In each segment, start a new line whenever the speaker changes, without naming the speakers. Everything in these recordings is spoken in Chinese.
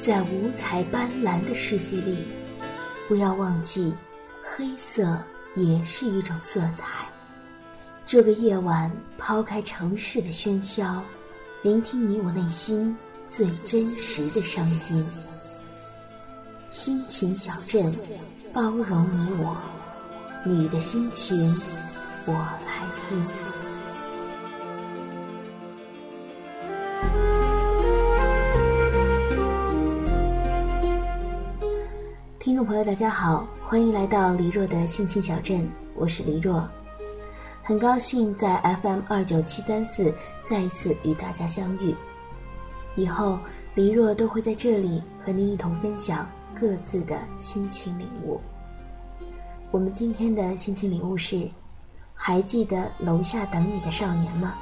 在五彩斑斓的世界里，不要忘记，黑色也是一种色彩。这个夜晚，抛开城市的喧嚣，聆听你我内心最真实的声音。心情小镇，包容你我，你的心情我来听。大家好，欢迎来到黎若的心情小镇，我是黎若，很高兴在 FM 二九七三四再一次与大家相遇。以后黎若都会在这里和您一同分享各自的心情领悟。我们今天的心情领悟是：还记得楼下等你的少年吗？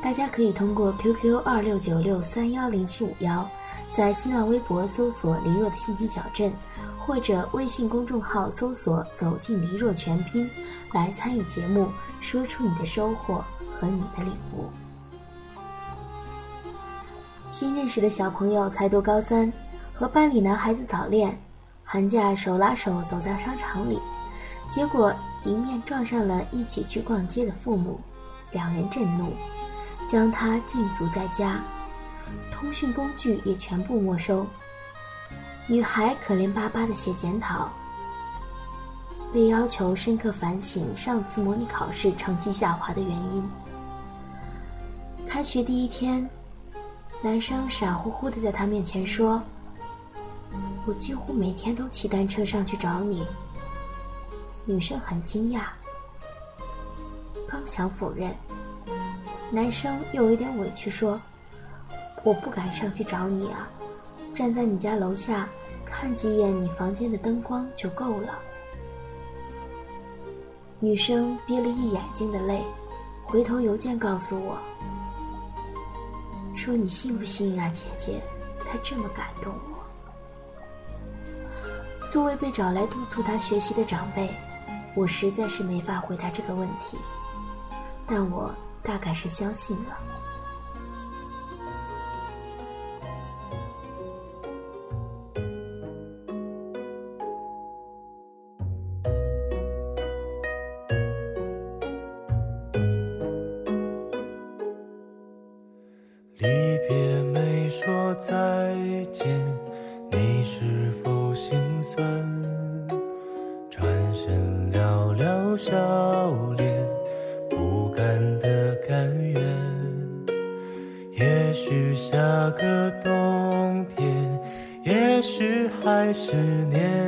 大家可以通过 QQ 二六九六三幺零七五幺，在新浪微博搜索“黎若的心情小镇”，或者微信公众号搜索“走进黎若全拼”，来参与节目，说出你的收获和你的领悟。新认识的小朋友才读高三，和班里男孩子早恋，寒假手拉手走在商场里，结果迎面撞上了一起去逛街的父母，两人震怒。将他禁足在家，通讯工具也全部没收。女孩可怜巴巴的写检讨，被要求深刻反省上次模拟考试成绩下滑的原因。开学第一天，男生傻乎乎的在她面前说：“我几乎每天都骑单车上去找你。”女生很惊讶，刚想否认。男生又有点委屈说：“我不敢上去找你啊，站在你家楼下看几眼你房间的灯光就够了。”女生憋了一眼睛的泪，回头邮件告诉我，说：“你信不信啊，姐姐？他这么感动我。”作为被找来督促他学习的长辈，我实在是没法回答这个问题，但我。大概是相信了。
离别没说再见，你是否心酸？个冬天，也许还是年，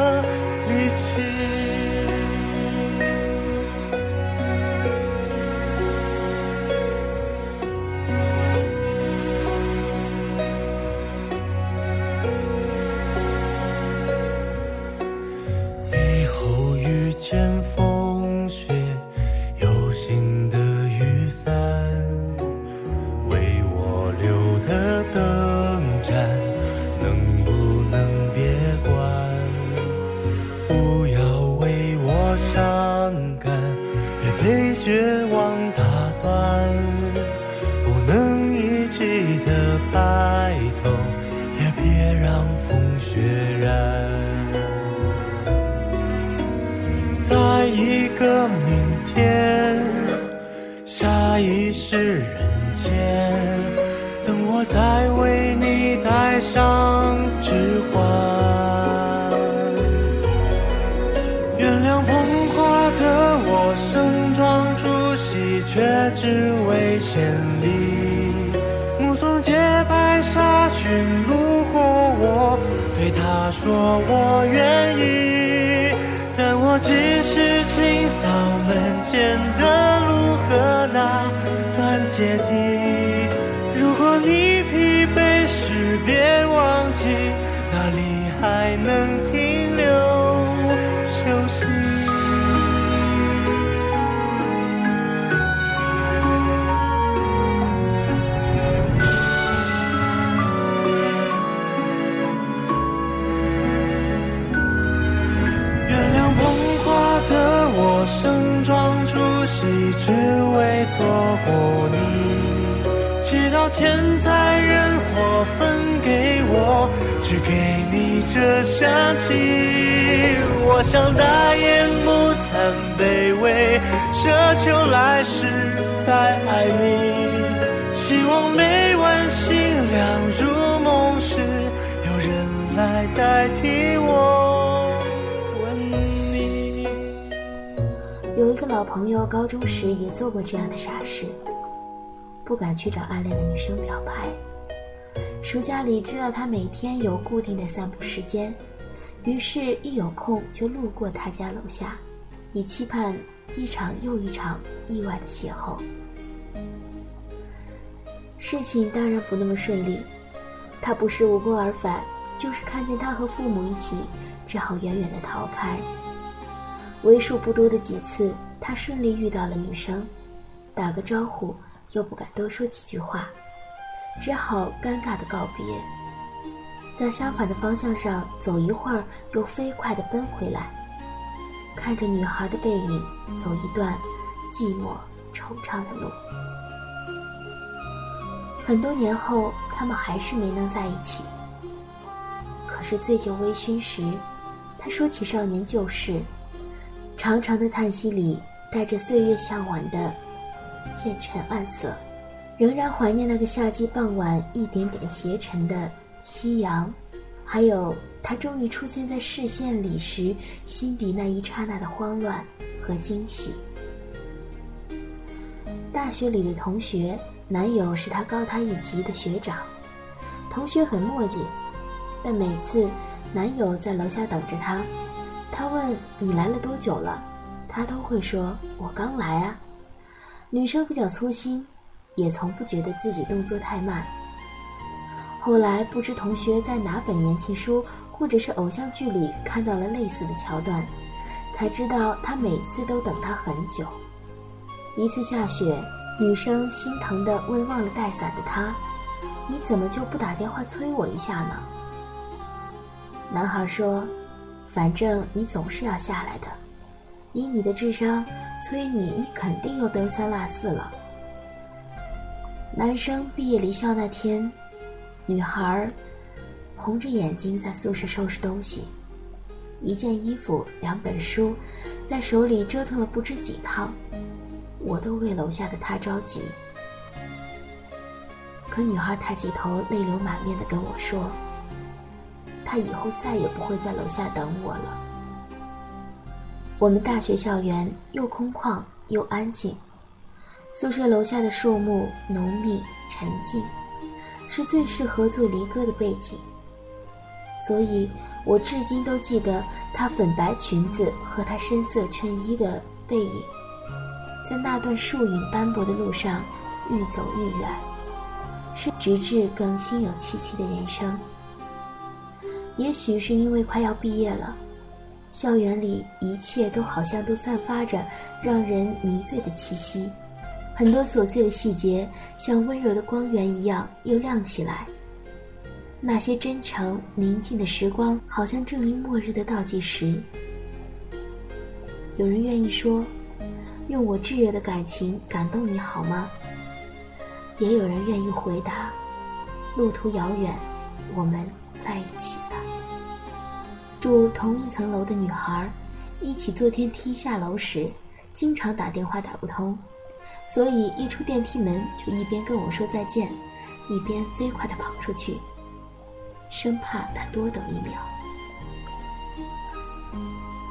被绝望打断。不能一起的白头，也别让风雪染。在一个明天，下一世人间，等我再为你戴上指环，原谅捧花的我。却只为献礼。目送洁白纱裙路过，我对他说我愿意。但我只是清扫门前的路和那段阶梯。如果你疲惫时，别你这香气。我想大言不惭卑微，奢求来世再爱你。希望每晚星亮入梦时，有人来代替我吻你。
有一个老朋友，高中时也做过这样的傻事，不敢去找暗恋的女生表白。暑假里知道他每天有固定的散步时间，于是，一有空就路过他家楼下，以期盼一场又一场意外的邂逅。事情当然不那么顺利，他不是无功而返，就是看见他和父母一起，只好远远的逃开。为数不多的几次，他顺利遇到了女生，打个招呼又不敢多说几句话，只好尴尬的告别，在相反的方向上走一会儿，又飞快的奔回来，看着女孩的背影，走一段寂寞惆怅的路。很多年后，他们还是没能在一起。可是醉酒微醺时，他说起少年旧事，长长的叹息里带着岁月向晚的渐沉暗色，仍然怀念那个夏季傍晚一点点斜沉的夕阳，还有他终于出现在视线里时心底那一刹那的慌乱和惊喜。大学里的同学。男友是他高他一级的学长，同学很墨迹，但每次男友在楼下等着他，他问你来了多久了，他都会说我刚来啊。女生比较粗心，也从不觉得自己动作太慢。后来不知同学在哪本言情书或者是偶像剧里看到了类似的桥段，才知道他每次都等他很久。一次下雪。女生心疼地问忘了带伞的他：“你怎么就不打电话催我一下呢？”男孩说：“反正你总是要下来的，以你的智商，催你你肯定又丢三落四了。”男生毕业离校那天，女孩红着眼睛在宿舍收拾东西，一件衣服、两本书，在手里折腾了不知几趟。我都为楼下的他着急，可女孩抬起头，泪流满面的跟我说：“她以后再也不会在楼下等我了。”我们大学校园又空旷又安静，宿舍楼下的树木浓密沉静，是最适合做离歌的背景。所以我至今都记得她粉白裙子和她深色衬衣的背影。在那段树影斑驳的路上，愈走愈远，是直至更心有戚戚的人生。也许是因为快要毕业了，校园里一切都好像都散发着让人迷醉的气息，很多琐碎的细节像温柔的光源一样又亮起来。那些真诚宁静的时光，好像证明末日的倒计时。有人愿意说。用我炙热的感情感动你好吗？也有人愿意回答：路途遥远，我们在一起吧。住同一层楼的女孩，一起坐电梯下楼时，经常打电话打不通，所以一出电梯门就一边跟我说再见，一边飞快地跑出去，生怕他多等一秒。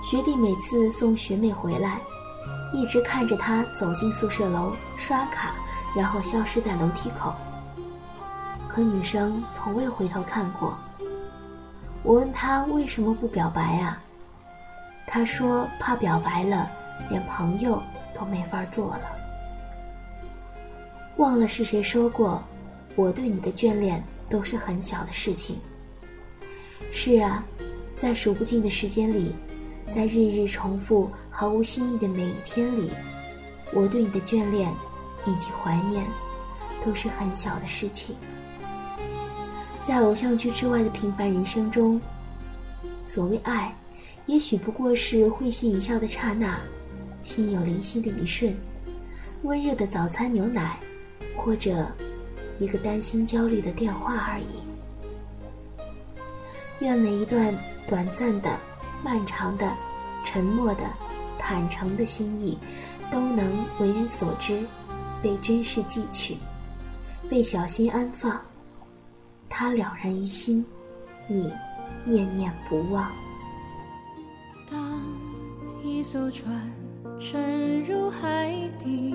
学弟每次送学妹回来。一直看着她走进宿舍楼刷卡，然后消失在楼梯口。可女生从未回头看过。我问他为什么不表白啊？他说怕表白了，连朋友都没法做了。忘了是谁说过，我对你的眷恋都是很小的事情。是啊，在数不尽的时间里，在日日重复、毫无新意的每一天里，我对你的眷恋以及怀念，都是很小的事情。在偶像剧之外的平凡人生中，所谓爱，也许不过是会心一笑的刹那，心有灵犀的一瞬，温热的早餐牛奶，或者一个担心焦虑的电话而已。愿每一段短暂的、漫长的、沉默的、坦诚的心意，都能为人所知，被珍视记取，被小心安放。他了然于心，你念念不忘。
当一艘船沉入海底，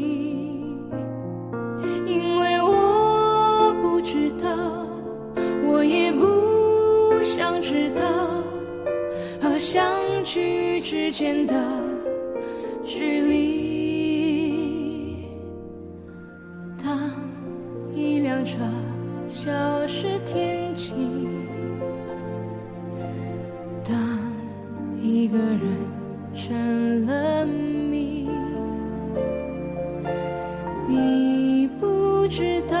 相聚之间的距离。当一辆车消失天际，当一个人成了谜，你不知道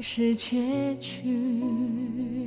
是结局。